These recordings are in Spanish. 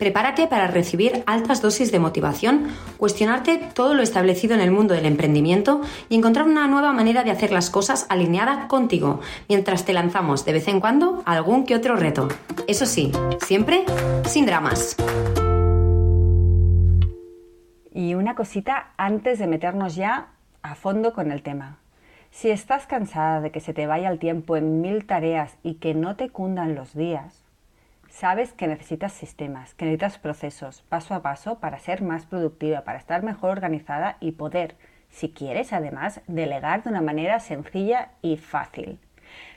Prepárate para recibir altas dosis de motivación, cuestionarte todo lo establecido en el mundo del emprendimiento y encontrar una nueva manera de hacer las cosas alineada contigo, mientras te lanzamos de vez en cuando algún que otro reto. Eso sí, siempre sin dramas. Y una cosita antes de meternos ya a fondo con el tema. Si estás cansada de que se te vaya el tiempo en mil tareas y que no te cundan los días, Sabes que necesitas sistemas, que necesitas procesos paso a paso para ser más productiva, para estar mejor organizada y poder, si quieres además, delegar de una manera sencilla y fácil.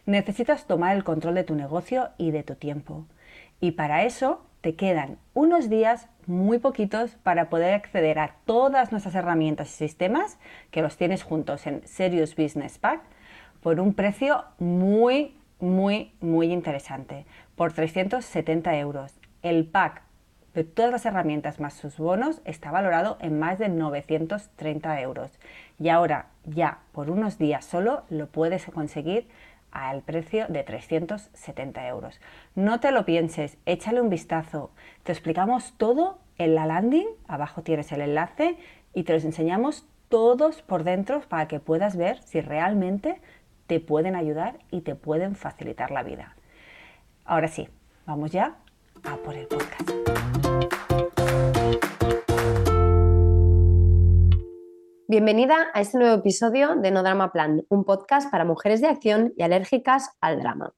Necesitas tomar el control de tu negocio y de tu tiempo. Y para eso te quedan unos días muy poquitos para poder acceder a todas nuestras herramientas y sistemas que los tienes juntos en Serious Business Pack por un precio muy, muy, muy interesante por 370 euros. El pack de todas las herramientas más sus bonos está valorado en más de 930 euros. Y ahora ya por unos días solo lo puedes conseguir al precio de 370 euros. No te lo pienses, échale un vistazo. Te explicamos todo en la landing, abajo tienes el enlace y te los enseñamos todos por dentro para que puedas ver si realmente te pueden ayudar y te pueden facilitar la vida. Ahora sí, vamos ya a por el podcast. Bienvenida a este nuevo episodio de No Drama Plan, un podcast para mujeres de acción y alérgicas al drama.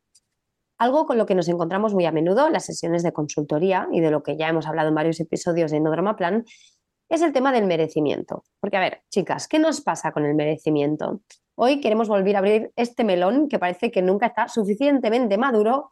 Algo con lo que nos encontramos muy a menudo en las sesiones de consultoría y de lo que ya hemos hablado en varios episodios de No Drama Plan es el tema del merecimiento. Porque, a ver, chicas, ¿qué nos pasa con el merecimiento? Hoy queremos volver a abrir este melón que parece que nunca está suficientemente maduro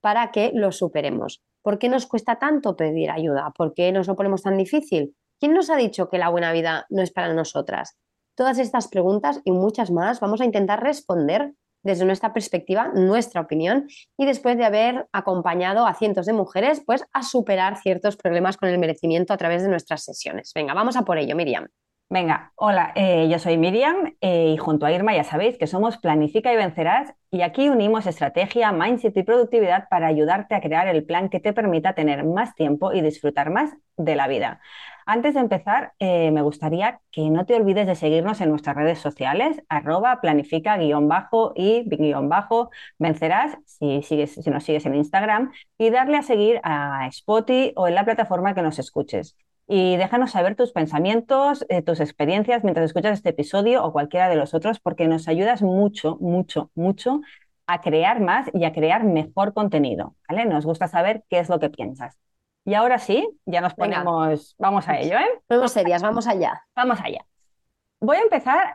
para que lo superemos. ¿Por qué nos cuesta tanto pedir ayuda? ¿Por qué nos lo ponemos tan difícil? ¿Quién nos ha dicho que la buena vida no es para nosotras? Todas estas preguntas y muchas más vamos a intentar responder desde nuestra perspectiva, nuestra opinión, y después de haber acompañado a cientos de mujeres pues, a superar ciertos problemas con el merecimiento a través de nuestras sesiones. Venga, vamos a por ello, Miriam. Venga, hola, eh, yo soy Miriam eh, y junto a Irma ya sabéis que somos Planifica y Vencerás y aquí unimos estrategia, mindset y productividad para ayudarte a crear el plan que te permita tener más tiempo y disfrutar más de la vida. Antes de empezar, eh, me gustaría que no te olvides de seguirnos en nuestras redes sociales, arroba planifica-bajo y bajo vencerás si, sigues, si nos sigues en Instagram y darle a seguir a Spotify o en la plataforma que nos escuches y déjanos saber tus pensamientos, eh, tus experiencias mientras escuchas este episodio o cualquiera de los otros, porque nos ayudas mucho, mucho, mucho a crear más y a crear mejor contenido. ¿vale? Nos gusta saber qué es lo que piensas. Y ahora sí, ya nos ponemos, vamos a ello, ¿eh? Vamos serias, vamos allá. Vamos allá. Voy a empezar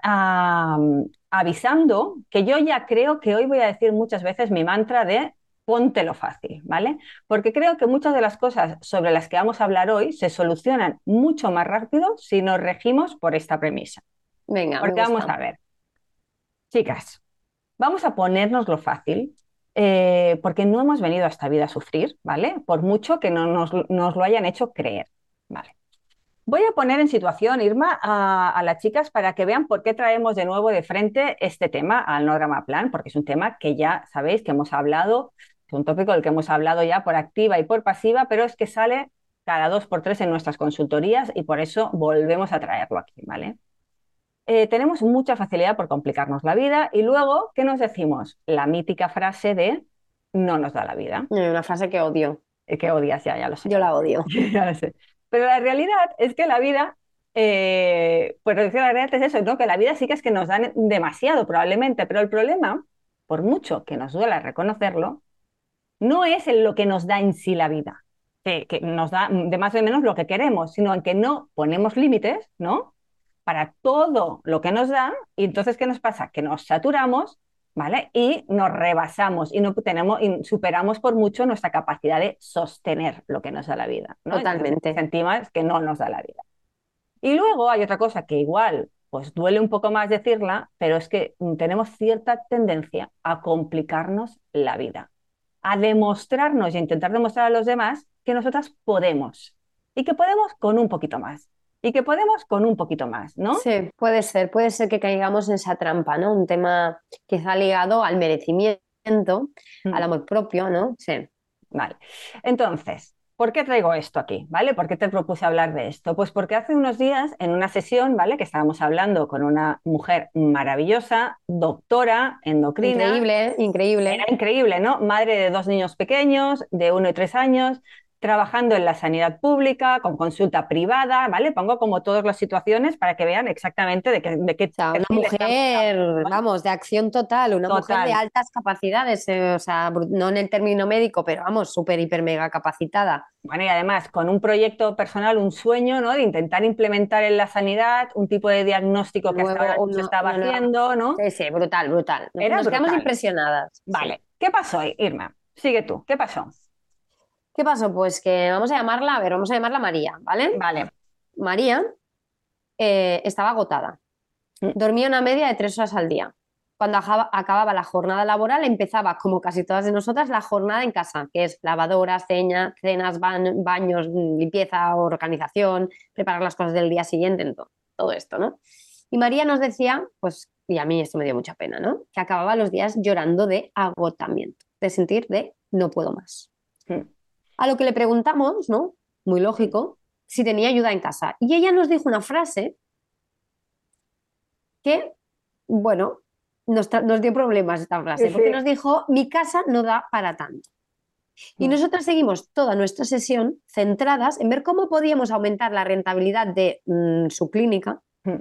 avisando que yo ya creo que hoy voy a decir muchas veces mi mantra de póntelo fácil, ¿vale? Porque creo que muchas de las cosas sobre las que vamos a hablar hoy se solucionan mucho más rápido si nos regimos por esta premisa. Venga, porque vamos a ver. Chicas, vamos a ponernos lo fácil, eh, porque no hemos venido a esta vida a sufrir, ¿vale? Por mucho que no nos, lo hayan hecho creer, ¿vale? Voy a poner en situación, Irma, a, las chicas para que vean por qué traemos de nuevo de frente este tema al no drama plan, porque es un tema que ya sabéis que hemos hablado un tópico del que hemos hablado ya por activa y por pasiva, pero es que sale cada dos por tres en nuestras consultorías y por eso volvemos a traerlo aquí, ¿vale? Eh, tenemos mucha facilidad por complicarnos la vida y luego, ¿qué nos decimos? La mítica frase de no nos da la vida. Una frase que odio. Eh, que odias, ya, ya lo sé. Yo la odio. ya lo sé. Pero la realidad es que la vida, eh, pues la realidad es eso, ¿no? Que la vida sí que es que nos dan demasiado probablemente, pero el problema por mucho que nos duela reconocerlo, no es en lo que nos da en sí la vida, que, que nos da de más o menos lo que queremos, sino en que no ponemos límites, ¿no? Para todo lo que nos da, y entonces, ¿qué nos pasa? Que nos saturamos, ¿vale? Y nos rebasamos y no tenemos, y superamos por mucho nuestra capacidad de sostener lo que nos da la vida. ¿no? Totalmente. sentimos que no nos da la vida. Y luego hay otra cosa que igual pues duele un poco más decirla, pero es que tenemos cierta tendencia a complicarnos la vida, a demostrarnos y a intentar demostrar a los demás que nosotras podemos y que podemos con un poquito más y que podemos con un poquito más, ¿no? Sí, puede ser, puede ser que caigamos en esa trampa, ¿no? Un tema quizá ligado al merecimiento, Mm. al amor propio, ¿no? Sí. Vale. Entonces, ¿por qué traigo esto aquí? ¿Vale? ¿Por qué te propuse hablar de esto? Pues porque hace unos días, en una sesión, ¿vale? Que estábamos hablando con una mujer maravillosa, doctora, endocrina. Increíble, increíble. Era increíble, ¿no? Madre de dos niños pequeños, de uno y tres años, trabajando en la sanidad pública, con consulta privada, ¿vale? Pongo como todas las situaciones para que vean exactamente de qué, de qué O sea, una mujer, vamos, de acción total, una mujer de altas capacidades, eh, o sea, no en el término médico, pero vamos, súper, hiper, mega capacitada. Bueno, y además con un proyecto personal, un sueño, ¿no? De intentar implementar en la sanidad un tipo de diagnóstico que hasta ahora no se estaba haciendo, ¿no? Sí, sí, brutal, brutal. Nos, Era nos quedamos impresionadas. Sí. Vale, ¿qué pasó, Irma? Sigue tú, ¿qué pasó? ¿Qué pasó? Pues que vamos a llamarla, a ver, vamos a llamarla María, ¿vale? Vale, María eh, estaba agotada. Mm. Dormía una media de tres horas al día. Cuando acababa la jornada laboral, empezaba, como casi todas de nosotras, la jornada en casa, que es lavadoras, ceña, cenas, bañ- baños, limpieza, organización, preparar las cosas del día siguiente, en to- todo esto, ¿no? Y María nos decía, pues, y a mí esto me dio mucha pena, ¿no? Que acababa los días llorando de agotamiento, de sentir de no puedo más. Mm. A lo que le preguntamos, ¿no? Muy lógico, si tenía ayuda en casa. Y ella nos dijo una frase que, bueno, nos, dio problemas esta frase, Sí, porque nos dijo, mi casa no da para tanto. Y Mm. nosotras seguimos toda nuestra sesión centradas en ver cómo podíamos aumentar la rentabilidad de mm, su clínica Mm.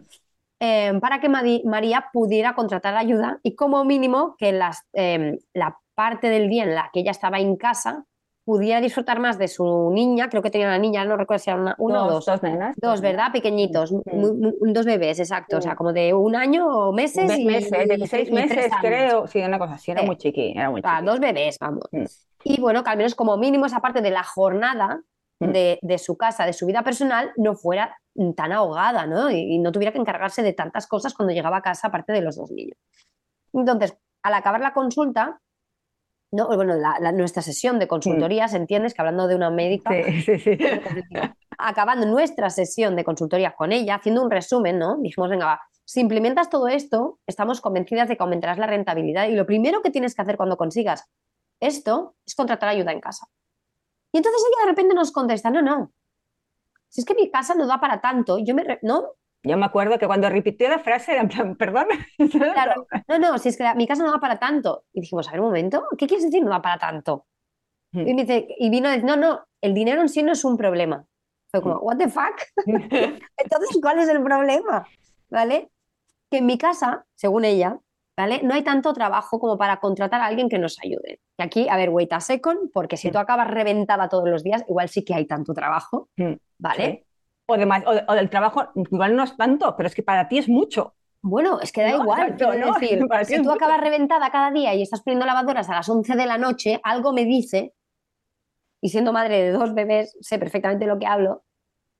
eh, para que Madi- María pudiera contratar ayuda y como mínimo que las, eh, la parte del día en la que ella estaba en casa pudiera disfrutar más de su niña, creo que tenía una niña, no recuerdo si era una, una o dos. dos nenas. Dos, ¿verdad? Pequeñitos, Mm. muy- muy- dos bebés, exacto, o sea, como de un año o meses Me- y, meses, y- 16 y meses, creo. Sí, una cosa así, era Sí. muy chiqui, era muy Ah, chiqui. dos bebés, vamos. Mm. Y bueno, que al menos como mínimo esa parte de la jornada Mm. de, de su casa, de su vida personal, no fuera tan ahogada, ¿no? Y, y no tuviera que encargarse de tantas cosas cuando llegaba a casa, aparte de los dos niños. Entonces, al acabar la consulta, no, bueno, la- la- nuestra sesión de consultorías, entiendes que hablando de una médica, Sí, sí, sí. acabando nuestra sesión de consultoría con ella, haciendo un resumen, ¿no? Dijimos, venga, va, si implementas todo esto, estamos convencidas de que aumentarás la rentabilidad y lo primero que tienes que hacer cuando consigas esto es contratar ayuda en casa. Y entonces ella de repente nos contesta, no, no, si es que mi casa no da para tanto, yo me... ¿No? Yo me acuerdo que cuando repitió la frase era en plan, perdón. Claro, no, no, si es que la- mi casa no da para tanto. Y dijimos, a ver un momento, ¿qué quieres decir no da para tanto? Mm. Y, me dice, y vino a decir, no, no, el dinero en sí no es un problema. Fue como, what the fuck? Entonces, ¿cuál es el problema? ¿Vale? Que en mi casa, según ella, ¿vale? No hay tanto trabajo como para contratar a alguien que nos ayude. Y aquí, a ver, wait a second, porque si Mm. tú acabas reventada todos los días, igual sí que hay tanto trabajo, ¿vale? sí. O, de más- o, de- o del trabajo, igual no es tanto, pero es que para ti es mucho. Bueno, es que da No, igual, exacto, no, decir, si tú mucho. acabas reventada cada día y estás poniendo lavadoras a las 11 de la noche, algo me dice, y siendo madre de dos bebés, sé perfectamente lo que hablo,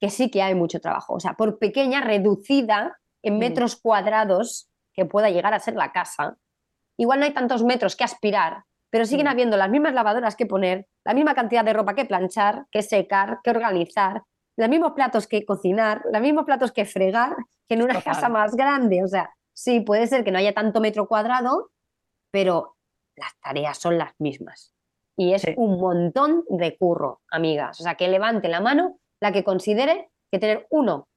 que sí que hay mucho trabajo. O sea, por pequeña, reducida en Mm. metros cuadrados que pueda llegar a ser la casa, igual no hay tantos metros que aspirar, pero siguen Mm. habiendo las mismas lavadoras que poner, la misma cantidad de ropa que planchar, que secar, que organizar, los mismos platos que cocinar, los mismos platos que fregar, que en una Total. casa más grande. O sea, sí, puede ser que no haya tanto metro cuadrado, pero las tareas son las mismas. Y es Sí. un montón de curro, amigas. O sea, que levante la mano la que considere que tener uno,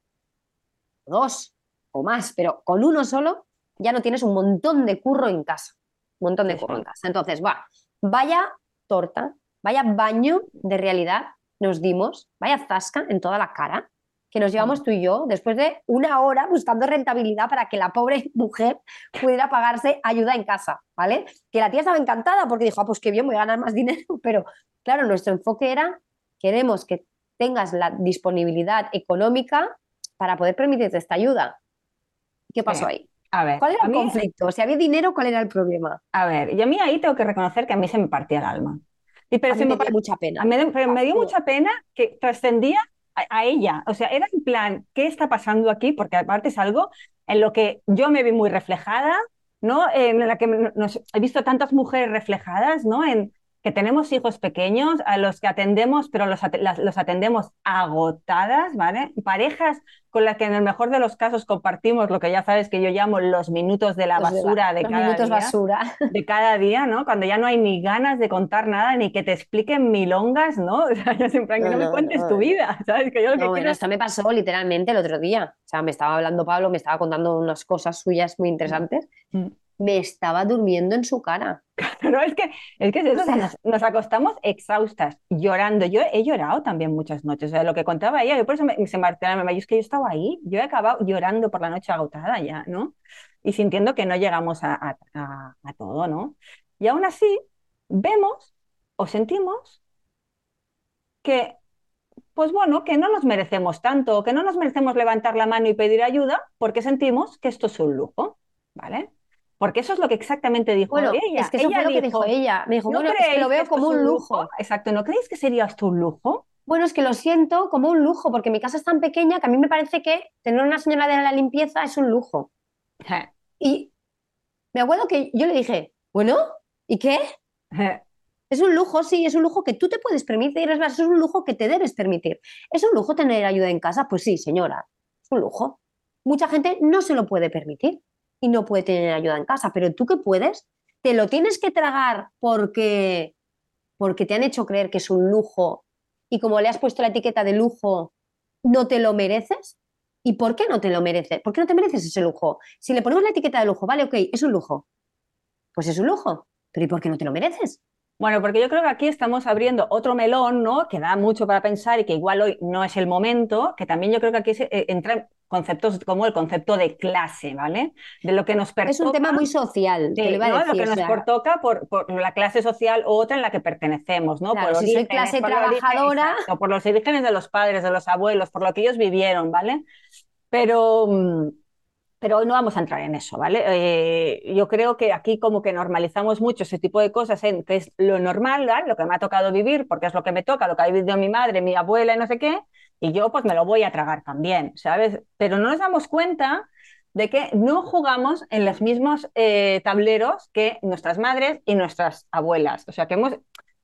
dos o más, pero con uno solo ya no tienes un montón de curro en casa. Un montón de curro en casa. Entonces, va, vaya torta, vaya baño de realidad nos dimos, vaya zasca en toda la cara, que nos llevamos tú y yo después de una hora buscando rentabilidad para que la pobre mujer pudiera pagarse ayuda en casa, ¿vale? Que la tía estaba encantada porque dijo, ah, pues qué bien, voy a ganar más dinero, pero claro, nuestro enfoque era, queremos que tengas la disponibilidad económica para poder permitirte esta ayuda. ¿Qué pasó ahí? A ver, ¿Cuál era el mí- conflicto? Si había dinero, ¿cuál era el problema? A ver, y a mí ahí tengo que reconocer que a mí se me partía el alma. Y pero A se mí me dio mucha pena. a mí me- pero me dio mucha pena que trascendía a, a ella. O sea, era en plan, ¿qué está pasando aquí? Porque aparte es algo en lo que yo me vi muy reflejada, ¿no? En la que nos- he visto tantas mujeres reflejadas, ¿no? En que tenemos hijos pequeños a los que atendemos, pero los, ate- las- los atendemos agotadas, ¿vale? Parejas con las que en el mejor de los casos compartimos lo que ya sabes que yo llamo los minutos de la Los de la- basura de los cada minutos día basura. de cada día, ¿no? Cuando ya no hay ni ganas de contar nada, ni que te expliquen milongas, ¿no? O sea, yo siempre, que No, no me no, cuentes no. tu vida, ¿sabes? Que yo lo que No, bueno, quiero es- esto me pasó literalmente el otro día. O sea, me estaba hablando Pablo, me estaba contando unas cosas suyas muy interesantes. Mm. Me estaba durmiendo en su cara. Pero es que es, que es eso, o sea, nos, nos acostamos exhaustas, llorando. Yo he llorado también muchas noches, o sea, lo que contaba ella, yo por eso me, se me arteaba, me- es que yo estaba ahí, yo he acabado llorando por la noche agotada ya, ¿no? Y sintiendo que no llegamos a, a- a- a todo, ¿no? Y aún así, vemos o sentimos que, pues bueno, que no nos merecemos tanto, que no nos merecemos levantar la mano y pedir ayuda porque sentimos que esto es un lujo, ¿vale? Porque eso es lo que exactamente dijo Bueno, ella. es que eso Ella fue lo que dijo ella. Me dijo, ¿no bueno, es que lo veo como un lujo. Exacto, ¿no creéis que sería esto un lujo? Bueno, es que lo siento como un lujo, porque mi casa es tan pequeña que a mí me parece que tener una señora de la limpieza es un lujo. Y me acuerdo que yo le dije, bueno, ¿y qué? Es un lujo, sí, es un lujo que tú te puedes permitir, es más, es un lujo que te debes permitir. ¿Es un lujo tener ayuda en casa? Pues sí, señora, es un lujo. Mucha gente no se lo puede permitir y no puede tener ayuda en casa, pero tú que puedes, te lo tienes que tragar porque, porque te han hecho creer que es un lujo y como le has puesto la etiqueta de lujo, no te lo mereces. ¿Y por qué no te lo mereces? ¿Por qué no te mereces ese lujo? Si le ponemos la etiqueta de lujo, vale, ok, es un lujo. Pues es un lujo. Pero ¿y por qué no te lo mereces? Bueno, porque yo creo que aquí estamos abriendo otro melón, ¿no? Que da mucho para pensar y que igual hoy no es el momento, que también yo creo que aquí se, eh, entran conceptos como el concepto de clase, ¿vale? De lo que nos pertoca. Es un tema muy social, te lo iba a ¿no? decir. Lo que o nos pertoca por, por la clase social u otra en la que pertenecemos, ¿no? Claro, por si soy orígenes, clase por trabajadora- exacto, por los orígenes de los padres, de los abuelos, por lo que ellos vivieron, ¿vale? Pero, mm, pero hoy no vamos a entrar en eso, ¿vale? Eh, yo creo que aquí como que normalizamos mucho ese tipo de cosas, en que es lo normal, ¿vale? Lo que me ha tocado vivir, porque es lo que me toca, lo que ha vivido mi madre, mi abuela y no sé qué, y yo pues me lo voy a tragar también, ¿sabes? Pero no nos damos cuenta de que no jugamos en los mismos eh, tableros que nuestras madres y nuestras abuelas. O sea, que hemos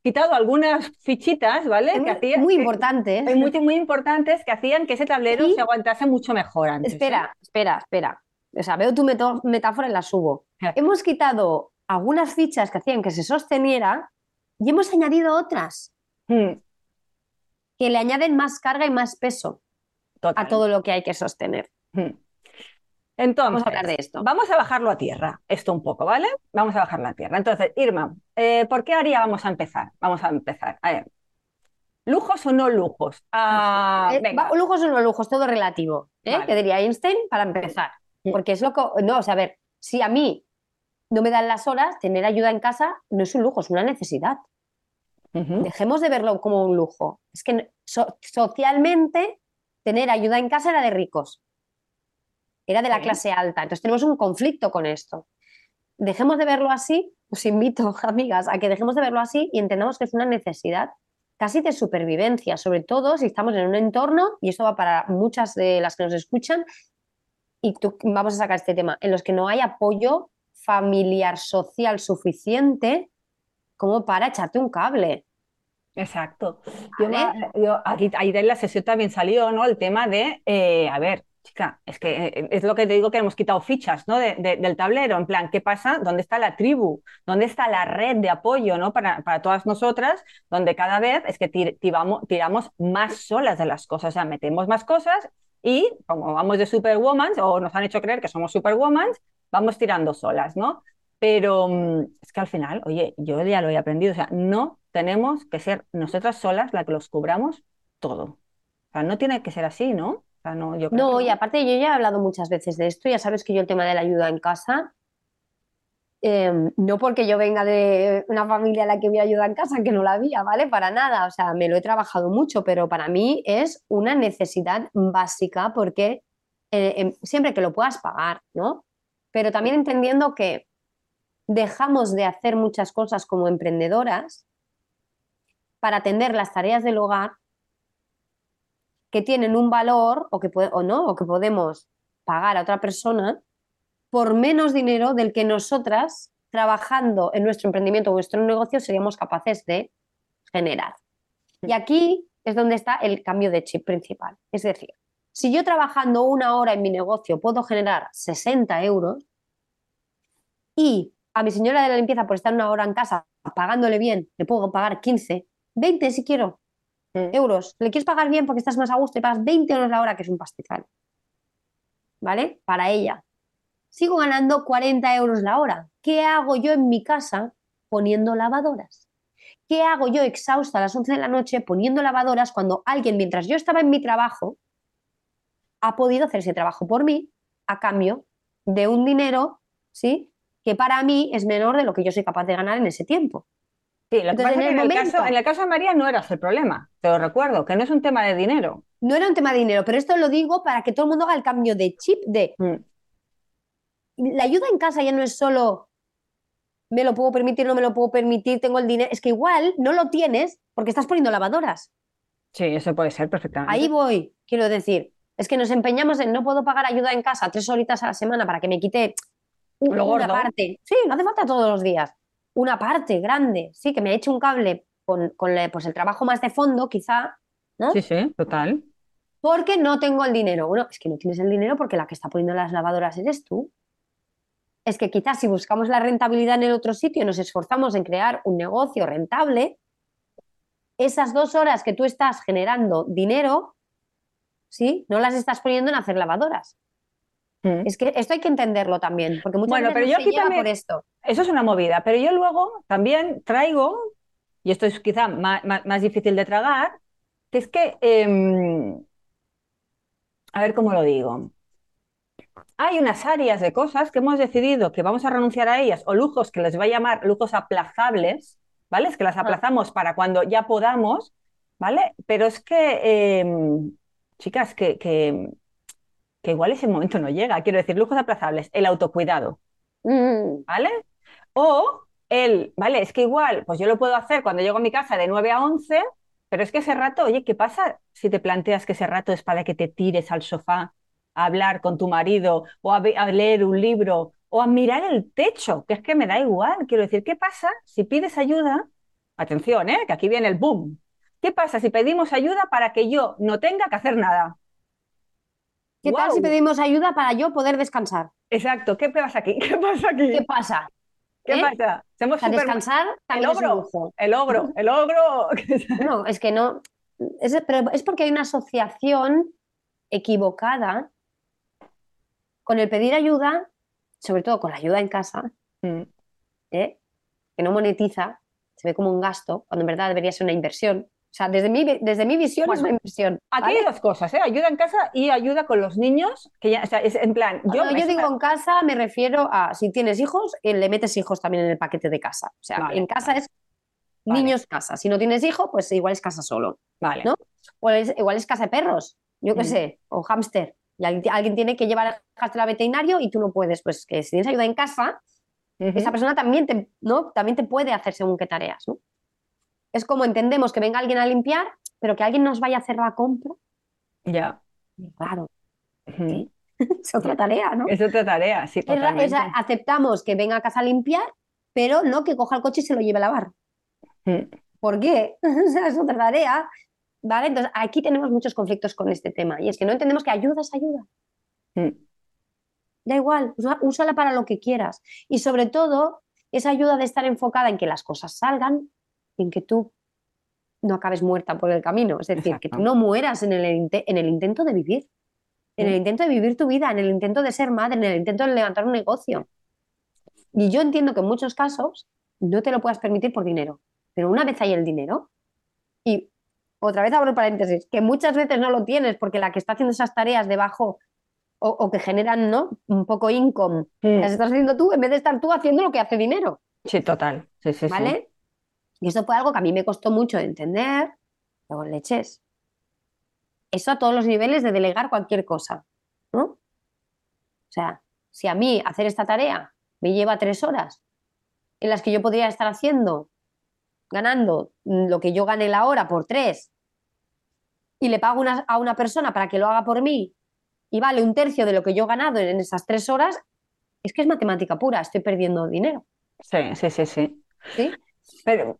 quitado algunas fichitas, ¿vale? es que muy, hacían, muy que- importante. ¿eh? muy, muy importantes que hacían que ese tablero Y- se aguantase mucho mejor antes. ¿eh? Espera, espera, espera. O sea, veo tu metáfora y la subo. Hemos quitado algunas fichas que hacían que se sosteniera y hemos añadido otras Mm, que le añaden más carga y más peso total. a todo lo que hay que sostener. Entonces, Vamos a hablar de esto. Vamos a bajarlo a tierra, esto un poco, ¿vale? Vamos a bajarlo a tierra. Entonces, Irma, eh, ¿por qué área vamos a empezar? Vamos a empezar. A ver, ¿lujos o no lujos? Ah, Eh, venga. lujos o no lujos, todo relativo. ¿eh? Vale. Que diría Einstein para empezar. Sí. Porque es lo que. No, o sea, a ver, si a mí no me dan las horas, tener ayuda en casa no es un lujo, es una necesidad. Dejemos de verlo como un lujo. Es que so- socialmente tener ayuda en casa era de ricos. Era de la Sí. clase alta. Entonces tenemos un conflicto con esto. Dejemos de verlo así. Os invito, amigas, a que dejemos de verlo así y entendamos que es una necesidad casi de supervivencia, sobre todo si estamos en un entorno, y esto va para muchas de las que nos escuchan, y tú- vamos a sacar este tema, en los que no hay apoyo familiar, social suficiente como para echarte un cable. Exacto. Yo, yo- aquí, ahí en la sesión también salió, ¿no? El tema de, eh, a ver, chica, es que eh, es lo que te digo que hemos quitado fichas, ¿no? De- de- del tablero, en plan, ¿qué pasa? ¿Dónde está la tribu? ¿Dónde está la red de apoyo, ¿no? Para, para todas nosotras, donde cada vez es que tir- tiramos, tiramos más solas de las cosas, o sea, metemos más cosas y como vamos de superwoman o nos han hecho creer que somos superwoman, vamos tirando solas, ¿no? Pero mm, es que al final, oye, yo ya lo he aprendido, o sea, no tenemos que ser nosotras solas las que los cubramos todo. O sea, no tiene que ser así, ¿no? no, yo creo No, que y aparte yo ya he hablado muchas veces de esto, ya sabes que yo el tema de la ayuda en casa, em, no porque yo venga de una familia a la que había ayuda en casa, que no la había, ¿vale? Para nada, o sea, me lo he trabajado mucho, pero para mí es una necesidad básica porque eh, em, siempre que lo puedas pagar, ¿no? Pero también entendiendo que dejamos de hacer muchas cosas como emprendedoras para atender las tareas del hogar que tienen un valor o que o no o que podemos pagar a otra persona por menos dinero del que nosotras trabajando en nuestro emprendimiento o nuestro negocio seríamos capaces de generar. Y aquí es donde está el cambio de chip principal. Es decir, si yo trabajando una hora en mi negocio puedo generar 60 euros y a mi señora de la limpieza por estar una hora en casa pagándole bien, le puedo pagar 15, 20 si quiero, Mm. euros. Le quieres pagar bien porque estás más a gusto y pagas 20 euros la hora, que es un pastizal. ¿Vale? Para ella. Sigo ganando 40 euros la hora. ¿Qué hago yo en mi casa poniendo lavadoras? ¿Qué hago yo exhausta a las 11 de la noche poniendo lavadoras cuando alguien, mientras yo estaba en mi trabajo, ha podido hacer ese trabajo por mí a cambio de un dinero, ¿sí? Que para mí es menor de lo que yo soy capaz de ganar en ese tiempo. Sí, lo que Entonces, pasa en que el en el momento- caso, en el caso de María no eras el problema, te lo recuerdo, que no es un tema de dinero. No era un tema de dinero, pero esto lo digo para que todo el mundo haga el cambio de chip de Mm. la ayuda en casa ya no es solo me lo puedo permitir, no me lo puedo permitir, tengo el dinero, es que igual no lo tienes porque estás poniendo lavadoras. Sí, eso puede ser perfectamente. Ahí voy, quiero decir. Es que nos empeñamos en no puedo pagar ayuda en casa tres horitas a la semana para que me quite una gordo. parte. Sí, no hace falta todos los días. Una parte grande, sí, que me eche un cable con, con la- pues el trabajo más de fondo, quizá, ¿no? Sí, sí, total. Porque no tengo el dinero. Bueno, es que no tienes el dinero porque la que está poniendo las lavadoras eres tú. Es que quizás si buscamos la rentabilidad en el otro sitio y nos esforzamos en crear un negocio rentable, esas dos horas que tú estás generando dinero, ¿sí? No las estás poniendo en hacer lavadoras. Mm. Es que esto hay que entenderlo también, porque muchas Bueno, veces pero no yo se aquí también- por esto. Eso es una movida, pero yo luego también traigo, y esto es quizá más, más- más difícil de tragar, que es que, em, a ver cómo lo digo. Hay unas áreas de cosas que hemos decidido que vamos a renunciar a ellas, o lujos que les voy a llamar lujos aplazables, ¿vale? Es que las aplazamos para cuando ya podamos, ¿vale? Pero es que, em, chicas, que, que, que igual ese momento no llega. Quiero decir, lujos aplazables, el autocuidado. Mm, ¿vale? O el, ¿vale? Es que igual, pues yo lo puedo hacer cuando llego a mi casa de 9 a 11, pero es que ese rato, oye, ¿qué pasa si te planteas que ese rato es para que te tires al sofá a hablar con tu marido o a, a leer un libro o a mirar el techo? Que es que me da igual. Quiero decir, ¿qué pasa si pides ayuda? Atención, ¿eh? Que aquí viene el boom. ¿Qué pasa si pedimos ayuda para que yo no tenga que hacer nada? ¿Qué tal si pedimos ayuda para yo poder descansar? Exacto, ¿qué pasa aquí? ¿Qué pasa aquí? ¿Qué pasa? ¿Qué ¿Eh? pasa? Sea, súper- descansar El ogro, el ogro, el ogro. No, es que no. Es, pero es porque hay una asociación equivocada con el pedir ayuda, sobre todo con la ayuda en casa, Mm, ¿eh? que no monetiza, se ve como un gasto, cuando en verdad debería ser una inversión. O sea, desde mi, desde mi visión es Bueno, una inversión. Aquí ¿vale? hay dos cosas, ¿eh? Ayuda en casa y ayuda con los niños, que ya, o sea, es en plan, yo, Cuando yo es digo en casa, me refiero a si tienes hijos, eh, le metes hijos también en el paquete de casa. O sea, Vale. en casa es niños casa. Si no tienes hijo, pues igual es casa solo. Vale, ¿no? O es- igual es casa de perros, yo qué Mm. sé, o hámster. Y alguien, alguien tiene que llevar al hámster al veterinario y tú no puedes. Pues que si tienes ayuda en casa, esa persona también te, ¿no? también te puede hacer según qué tareas. ¿no? Es como entendemos que venga alguien a limpiar, pero que alguien nos vaya a hacer la compra. Ya. Claro, Ujú. es otra tarea, ¿no? Es otra tarea, sí, Es es aceptamos que venga a casa a limpiar, pero no que coja el coche y se lo lleve a lavar. Mm, ¿Por qué? O sea, es otra tarea. ¿Vale? Entonces, aquí tenemos muchos conflictos con este tema. Y es que no entendemos que ayuda es ayuda. Da igual, úsala para lo que quieras. Y sobre todo, esa ayuda de estar enfocada en que las cosas salgan, en que tú no acabes muerta por el camino. Es decir, que tú no mueras en el, en el intento de vivir. En el Mm. intento de vivir tu vida, en el intento de ser madre, en el intento de levantar un negocio. Y yo entiendo que en muchos casos no te lo puedas permitir por dinero. Pero una vez hay el dinero y otra vez abro paréntesis, que muchas veces no lo tienes porque la que está haciendo esas tareas debajo o, o que generan ¿no? un poco income, Mm. las estás haciendo tú en vez de estar tú haciendo lo que hace dinero, Sí, total. Sí, sí, sí. Y eso fue algo que a mí me costó mucho de entender, luego leches. Eso a todos los niveles de delegar cualquier cosa, ¿no? O sea, si a mí hacer esta tarea me lleva tres horas, en las que yo podría estar haciendo, ganando lo que yo gane la hora por tres, y le pago una- a una persona para que lo haga por mí, y vale un tercio de lo que yo he ganado en esas tres horas, es que es matemática pura, estoy perdiendo dinero, Sí, sí, sí, sí. ¿sí? Pero,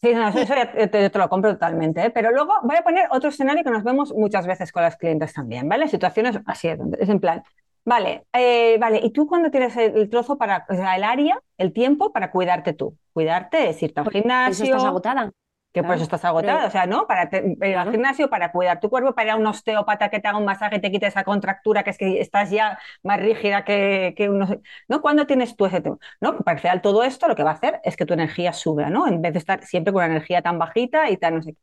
sí, no, eso ya te, lo compro totalmente, ¿eh? Pero luego voy a poner otro escenario que nos vemos muchas veces con las clientes también, ¿vale? Situaciones así, es en plan, vale, eh, vale, y tú cuando tienes el, trozo para, o sea, el área, el tiempo para cuidarte tú, cuidarte es irte al Por eso gimnasio, estás agotada. Que por claro, eso estás agotada, pero- o sea, ¿no? Para te- ir al Claro. gimnasio, para cuidar tu cuerpo, para ir a un osteópata que te haga un masaje, te quite esa contractura que es que estás ya más rígida que, que uno, ¿no? ¿Cuándo tienes tú ese tema? ¿No? Para al final todo esto lo que va a hacer es que tu energía suba, ¿no? En vez de estar siempre con una energía tan bajita y tan no sé qué.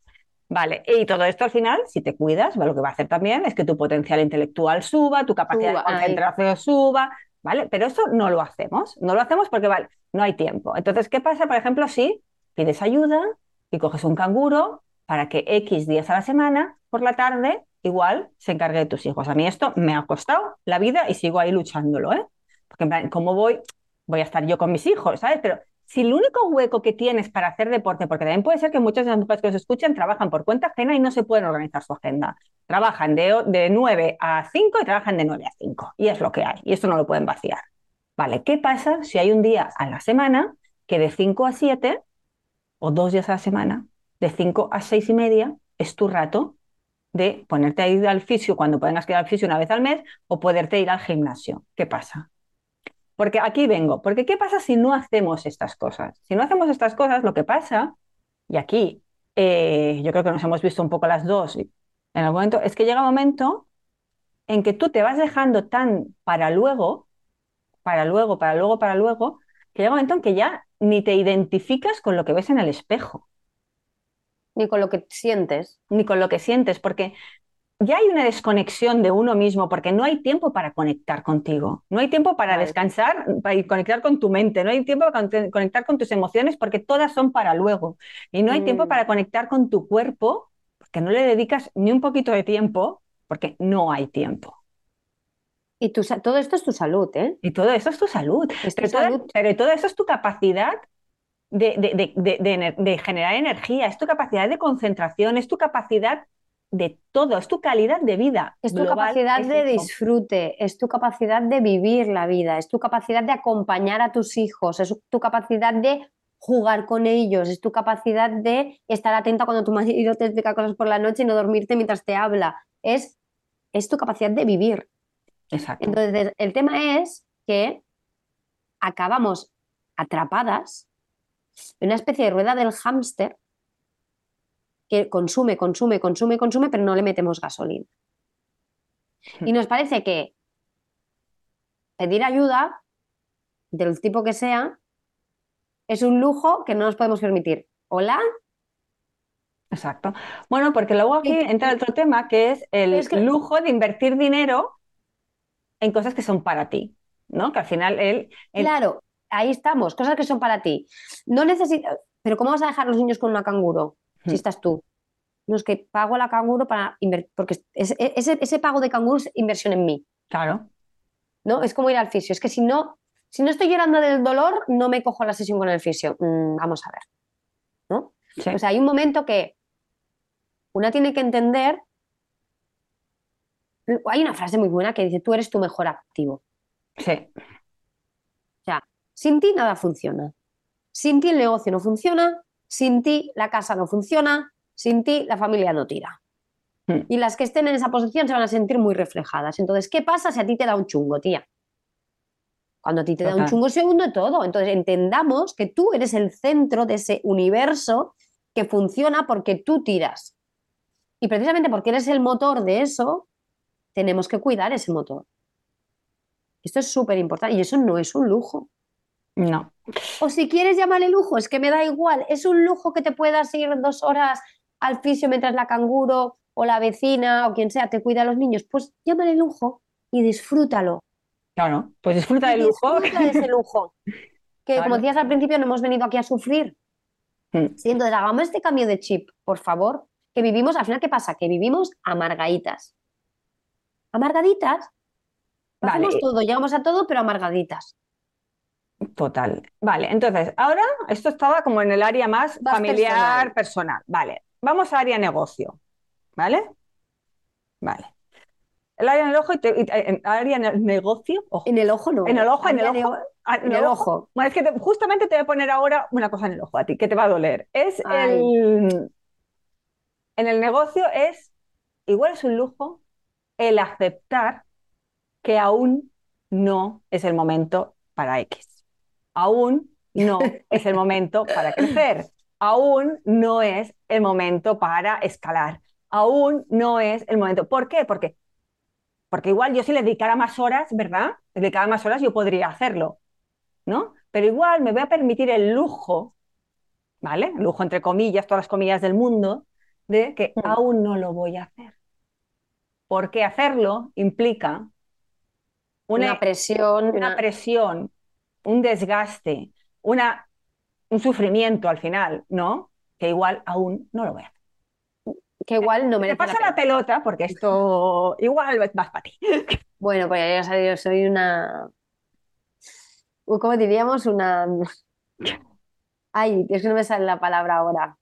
Vale, y todo esto al final, si te cuidas, lo que va a hacer también es que tu potencial intelectual suba, tu capacidad Suba, de concentración suba, ¿vale? Pero eso no lo hacemos, no lo hacemos porque, vale, no hay tiempo. Entonces, ¿qué pasa, por ejemplo, si pides ayuda y coges un canguro para que X días a la semana, por la tarde, igual se encargue de tus hijos? A mí esto me ha costado la vida y sigo ahí luchándolo, ¿eh? Porque, en plan, ¿cómo voy? Voy a estar yo con mis hijos, ¿sabes? Pero si el único hueco que tienes para hacer deporte, porque también puede ser que muchas de las mujeres que os escuchan trabajan por cuenta ajena y no se pueden organizar su agenda. Trabajan de, de 9 a 5 y trabajan de 9 a 5. Y es lo que hay. Y esto no lo pueden vaciar. Vale, ¿qué pasa si hay un día a la semana que de 5 a 7 o dos días a la semana, de 5 a 6 y media, es tu rato de ponerte a ir al fisio cuando tengas que ir al fisio una vez al mes o poderte ir al gimnasio. ¿Qué pasa? Porque aquí vengo. Porque ¿qué pasa si no hacemos estas cosas? Si no hacemos estas cosas, lo que pasa, y aquí eh, yo creo que nos hemos visto un poco las dos en algún momento, es que llega un momento en que tú te vas dejando tan para luego, para luego, para luego, para luego, que llega un momento en que ya ni te identificas con lo que ves en el espejo, Ni con lo que sientes. ni con lo que sientes, porque ya hay una desconexión de uno mismo, porque no hay tiempo para conectar contigo, no hay tiempo para Vale. descansar, para conectar con tu mente, no hay tiempo para con- conectar con tus emociones, porque todas son para luego, y no hay tiempo Mm. para conectar con tu cuerpo, porque no le dedicas ni un poquito de tiempo, porque no hay tiempo. Y tu, todo esto es tu salud, ¿eh? Y todo eso es tu salud. Es tu Pero, todo eso es tu capacidad de, de- de- de- de ener- de generar energía, es tu capacidad de concentración, es tu capacidad de todo, es tu calidad de vida. Es tu global, capacidad de disfrute, es tu capacidad de vivir la vida, es tu capacidad de acompañar a tus hijos, es tu capacidad de jugar con ellos, es tu capacidad de estar atenta cuando tu marido te explica cosas por la noche y no dormirte mientras te habla. Es, es tu capacidad de vivir. Exacto. Entonces, el tema es que acabamos atrapadas en una especie de rueda del hámster que consume, consume, consume, consume, pero no le metemos gasolina. Y nos parece que pedir ayuda, del tipo que sea, es un lujo que no nos podemos permitir. Hola, Exacto. Bueno, porque luego aquí entra otro tema que es el Es que- lujo de invertir dinero en cosas que son para ti, ¿no? Que al final él, él- claro, ahí estamos, cosas que son para ti. No necesitas, pero ¿cómo vas a dejar a los niños con una canguro si Hmm. estás tú? No es que pago la canguro para invertir, porque es- ese, ese pago de canguro es inversión en mí, claro, ¿no? Es como ir al fisio, es que si no, si no estoy llorando del dolor, no me cojo la sesión con el fisio. Mm, vamos a ver, ¿no? sí, O sea, hay un momento que una tiene que entender. Hay una frase muy buena que dice: Tú eres tu mejor activo. sí, O sea, sin ti nada funciona. Sin ti el negocio no funciona. Sin ti la casa no funciona. Sin ti la familia no tira. Hmm. Y las que estén en esa posición se van a sentir muy reflejadas. Entonces, ¿qué pasa si a ti te da un chungo, tía? Cuando a ti te da un chungo se hunde todo. Entonces, entendamos que tú eres el centro de ese universo que funciona porque tú tiras. Y precisamente porque eres el motor de eso, tenemos que cuidar ese motor. Esto es súper importante y eso no es un lujo. no, O si quieres llamarle lujo, es que me da igual. Es un lujo que te puedas ir dos horas al fisio mientras la canguro o la vecina o quien sea te cuida a los niños, pues llámale lujo y disfrútalo. Claro, pues disfruta del lujo. Disfruta de ese lujo. Que como decías al principio, no hemos venido aquí a sufrir. Mm. Sí, entonces hagamos este cambio de chip, por favor, que vivimos, al final, ¿qué pasa? Que vivimos amargaditas. Amargaditas. Vale. Hacemos todo, llegamos a todo, pero amargaditas. Total. Vale, entonces, ahora esto estaba como en el área más, Más familiar, personal. Vale, vamos a área negocio. ¿Vale? Vale. El área negocio, y te- y en área ne- negocio, ojo. En el ojo no. En el ojo, en el ojo. Ah, En el ojo. Bueno, es que te- justamente te voy a poner ahora una cosa en el ojo a ti, que te va a doler. Es Ay. el... En el negocio es, igual es un lujo, el aceptar que aún no es el momento para X. Aún no es el momento para crecer. Aún no es el momento para escalar. Aún no es el momento. ¿Por qué? Porque, porque igual yo si le dedicara más horas, ¿verdad? Le dedicara más horas, yo podría hacerlo, ¿no? Pero igual me voy a permitir el lujo, ¿vale? Lujo entre comillas, todas las comillas del mundo, de que Mm. aún no lo voy a hacer. Porque hacerlo implica una, Una presión, una una- presión, un desgaste, una, un sufrimiento al final, ¿no? Que igual aún no lo voy a hacer. que igual no Te merece pasa la pelota porque esto igual más para ti. Bueno, pues ya sabes, yo soy una. ¿Cómo diríamos? Una. Ay, es que no me sale la palabra ahora.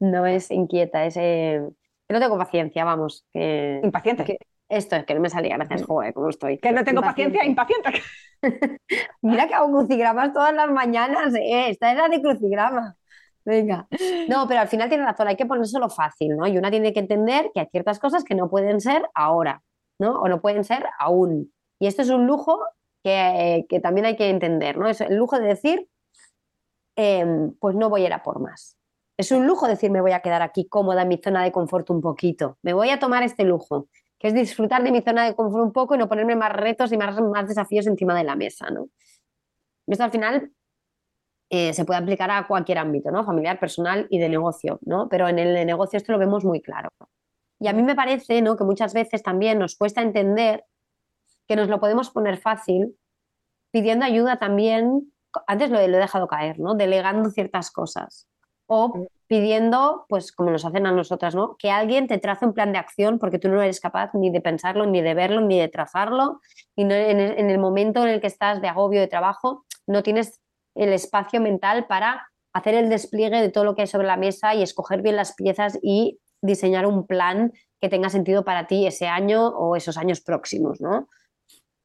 No es inquieta, es. eh, que no tengo paciencia, vamos. Que... Impaciente. que- Esto es que no me salía, gracias, joder, cómo estoy. Que no tengo paciencia, Impaciente. Mira que hago crucigramas todas las mañanas, eh. Esta es la de crucigrama. Venga. No, pero al final tiene razón, hay que ponérselo fácil, ¿no? Y una tiene que entender que hay ciertas cosas que no pueden ser ahora, ¿no? O no pueden ser aún. Y esto es un lujo que, que también hay que entender, ¿no? Es el lujo de decir, em, pues no voy a ir a por más. Es un lujo decir, me voy a quedar aquí cómoda en mi zona de confort un poquito. Me voy a tomar este lujo, que es disfrutar de mi zona de confort un poco y no ponerme más retos y más, más desafíos encima de la mesa, ¿no? Esto al final eh, se puede aplicar a cualquier ámbito, ¿no? Familiar, personal y de negocio, ¿no? Pero en el de negocio esto lo vemos muy claro. Y a mí me parece, ¿no? Que muchas veces también nos cuesta entender que nos lo podemos poner fácil pidiendo ayuda también, antes lo, he- dejado caer, ¿no? Delegando ciertas cosas. O pidiendo, pues como nos hacen a nosotras, ¿no? Que alguien te trace un plan de acción porque tú no eres capaz ni de pensarlo, ni de verlo, ni de trazarlo. Y en el- en el momento en el que estás de agobio de trabajo, no tienes el espacio mental para hacer el despliegue de todo lo que hay sobre la mesa y escoger bien las piezas y diseñar un plan que tenga sentido para ti ese año o esos años próximos, ¿no?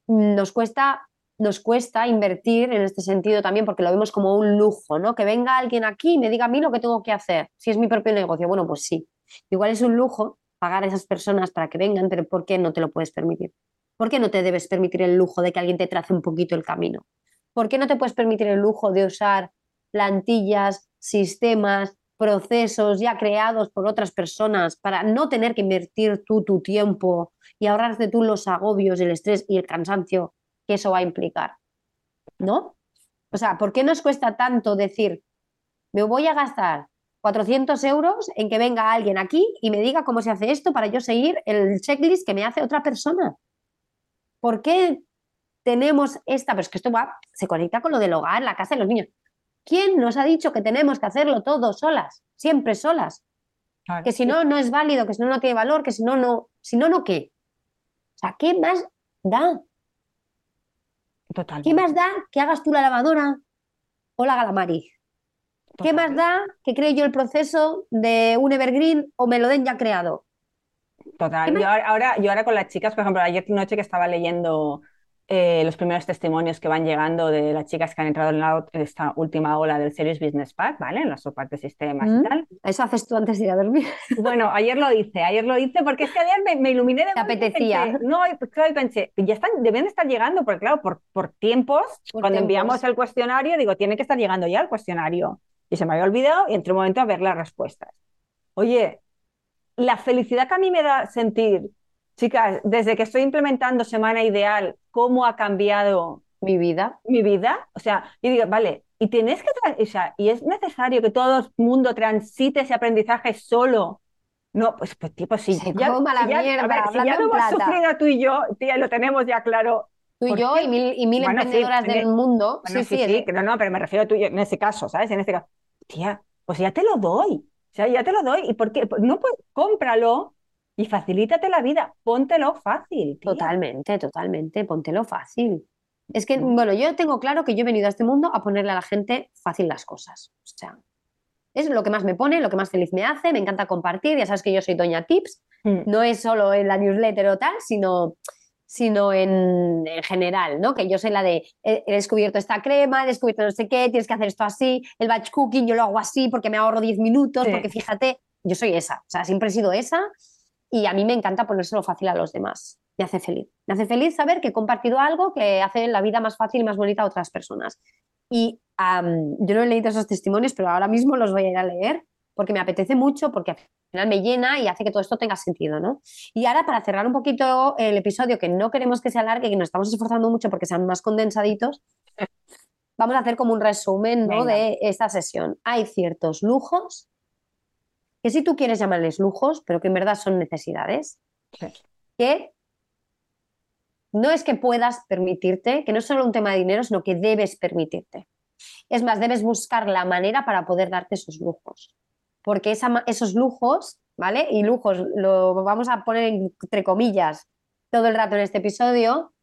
Nos cuesta, nos cuesta invertir en este sentido también porque lo vemos como un lujo, ¿no? Que venga alguien aquí y me diga a mí lo que tengo que hacer. Si es mi propio negocio, bueno, pues sí. Igual es un lujo pagar a esas personas para que vengan, pero ¿por qué no te lo puedes permitir? ¿Por qué no te debes permitir el lujo de que alguien te trace un poquito el camino? ¿Por qué no te puedes permitir el lujo de usar plantillas, sistemas, procesos ya creados por otras personas para no tener que invertir tú tu tiempo y ahorrarte tú los agobios, el estrés y el cansancio que eso va a implicar? ¿No? O sea, ¿por qué nos cuesta tanto decir, me voy a gastar 400 euros en que venga alguien aquí y me diga cómo se hace esto para yo seguir el checklist que me hace otra persona? ¿Por qué tenemos esta? Pero es que esto va, se conecta con lo del hogar, la casa y los niños. ¿Quién nos ha dicho que tenemos que hacerlo todo solas? Siempre solas. Claro. Que si no, no es válido, que si no, no tiene valor, que si no, no. Si no, no, ¿qué? O sea, ¿qué más da? Total. ¿Qué más da que hagas tú la lavadora o la galamari? ¿Qué Total. más da que cree yo el proceso de un evergreen o me lo den ya creado? Total. ¿Qué? Yo ahora, ahora- yo ahora con las chicas, por ejemplo, ayer noche que estaba leyendo eh, los primeros testimonios que van llegando de las chicas que han entrado en, la- en esta última ola del Serious Business Pack, ¿vale? En la parte de sistemas Mm. y tal. Eso haces tú antes de ir a dormir. Bueno, ayer lo hice, ayer lo hice porque es que ayer me, me iluminé de Te apetecía. pensé, no, pues, claro, y pensé, ya están, deben de estar llegando, porque claro, por, por tiempos, Por cuando tiempos. enviamos el cuestionario, digo, tiene que estar llegando ya el cuestionario. Y se me había olvidado y entré un momento a ver las respuestas. Oye, la felicidad que a mí me da sentir, chicas, desde que estoy implementando Semana Ideal, cómo ha cambiado Mi vida. mi vida. O sea, y digo, vale, Y tienes que, o sea, y es necesario que todo el mundo transite ese aprendizaje solo. No, pues, pues tipo, sí. Se coma la mierda, a ver, si ya lo hemos sufrido tú y yo, tía, lo tenemos ya claro. Tú y ¿Por yo qué? y mil, y mil Bueno, sí, emprendedoras en del el- mundo. Bueno, sí, sí, sí, sí, que no, no, pero me refiero a tú y yo en ese caso, ¿sabes? En este caso, tía, pues ya te lo doy. O sea, ya te lo doy. ¿Y por qué? Pues no, pues cómpralo y facilítate la vida. Póntelo fácil, tía. Totalmente, totalmente, póntelo fácil. Es que, Mm. bueno, yo tengo claro que yo he venido a este mundo a ponerle a la gente fácil las cosas. O sea, es lo que más me pone, lo que más feliz me hace, me encanta compartir, ya sabes que yo soy Doña Tips, Mm. no es solo en la newsletter o tal, sino, sino en, en general, ¿no? Que yo soy la de, he, he descubierto esta crema, he descubierto no sé qué, tienes que hacer esto así, el batch cooking yo lo hago así porque me ahorro 10 minutos, Sí. porque fíjate, yo soy esa, o sea, siempre he sido esa y a mí me encanta ponérselo fácil a los demás. Me hace feliz. Me hace feliz saber que he compartido algo que hace la vida más fácil y más bonita a otras personas. Y yo no he leído esos testimonios, pero ahora mismo los voy a ir a leer porque me apetece mucho, porque al final me llena y hace que todo esto tenga sentido, ¿no? Y ahora, para cerrar un poquito el episodio, que no queremos que se alargue, que nos estamos esforzando mucho porque sean más condensaditos, vamos a hacer como un resumen, ¿no? De esta sesión. Hay ciertos lujos que si tú quieres llamarles lujos, pero que en verdad son necesidades, Sí. que no es que puedas permitirte, que no es solo un tema de dinero, sino que debes permitirte. Es más, debes buscar la manera para poder darte esos lujos. Porque esa esos lujos, ¿vale? Y lujos, lo vamos a poner entre comillas todo el rato en este episodio,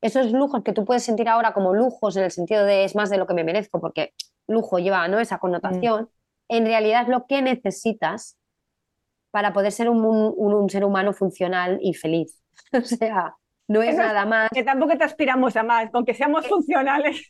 esos lujos que tú puedes sentir ahora como lujos en el sentido de es más de lo que me merezco, porque lujo lleva ¿no? esa connotación, en realidad lo que necesitas para poder ser un, un- un ser humano funcional y feliz. O sea, no es Eso nada más Que tampoco te aspiramos a más, con que seamos funcionales.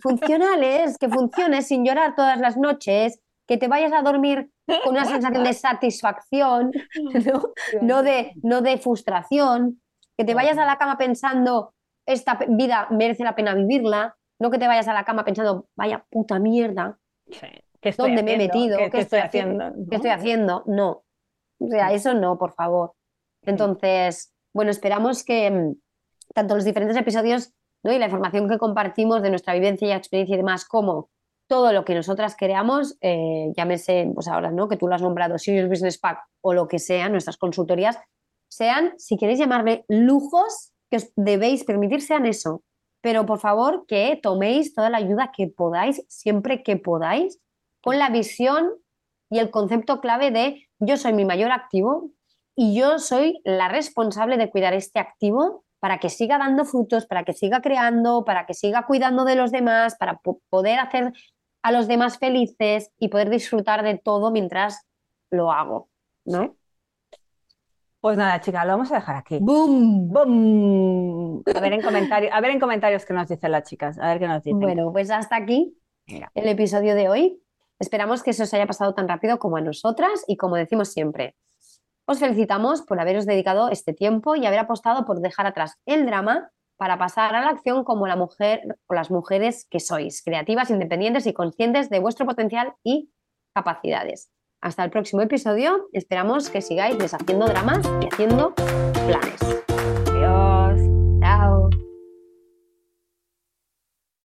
funcionales, que funciones sin llorar todas las noches, que te vayas a dormir con una sensación de satisfacción, ¿no? No de, no de frustración, que te vayas a la cama pensando, esta vida merece la pena vivirla, no que te vayas a la cama pensando, vaya puta mierda, Sí. ¿Qué estoy ¿dónde me he metido? ¿Qué, qué estoy haciendo? ¿Qué ¿no? estoy haciendo? No. O sea, eso no, por favor. Entonces, bueno, esperamos que mm, tanto los diferentes episodios ¿no? y la información que compartimos de nuestra vivencia y experiencia y demás, como todo lo que nosotras creamos, eh, llámese, pues ahora, ¿no? Que tú lo has nombrado, Serious Business Pack o lo que sea, nuestras consultorías, sean, si queréis llamarle lujos, que os debéis permitir, sean eso. Pero por favor, que toméis toda la ayuda que podáis, siempre que podáis, con la visión y el concepto clave de yo soy mi mayor activo y yo soy la responsable de cuidar este activo para que siga dando frutos, para que siga creando, para que siga cuidando de los demás, para po- poder hacer a los demás felices y poder disfrutar de todo mientras lo hago, ¿no? Pues nada, chicas, lo vamos a dejar aquí. ¡Boom! ¡Bum! A ver en comentarios, a ver en comentarios qué nos dicen las chicas, a ver qué nos dicen. Bueno, pues hasta aquí Mira. el episodio de hoy. Esperamos que se os haya pasado tan rápido como a nosotras y como decimos siempre, os felicitamos por haberos dedicado este tiempo y haber apostado por dejar atrás el drama para pasar a la acción como la mujer o las mujeres que sois, creativas, independientes y conscientes de vuestro potencial y capacidades. Hasta el próximo episodio, esperamos que sigáis deshaciendo dramas y haciendo planes. Adiós.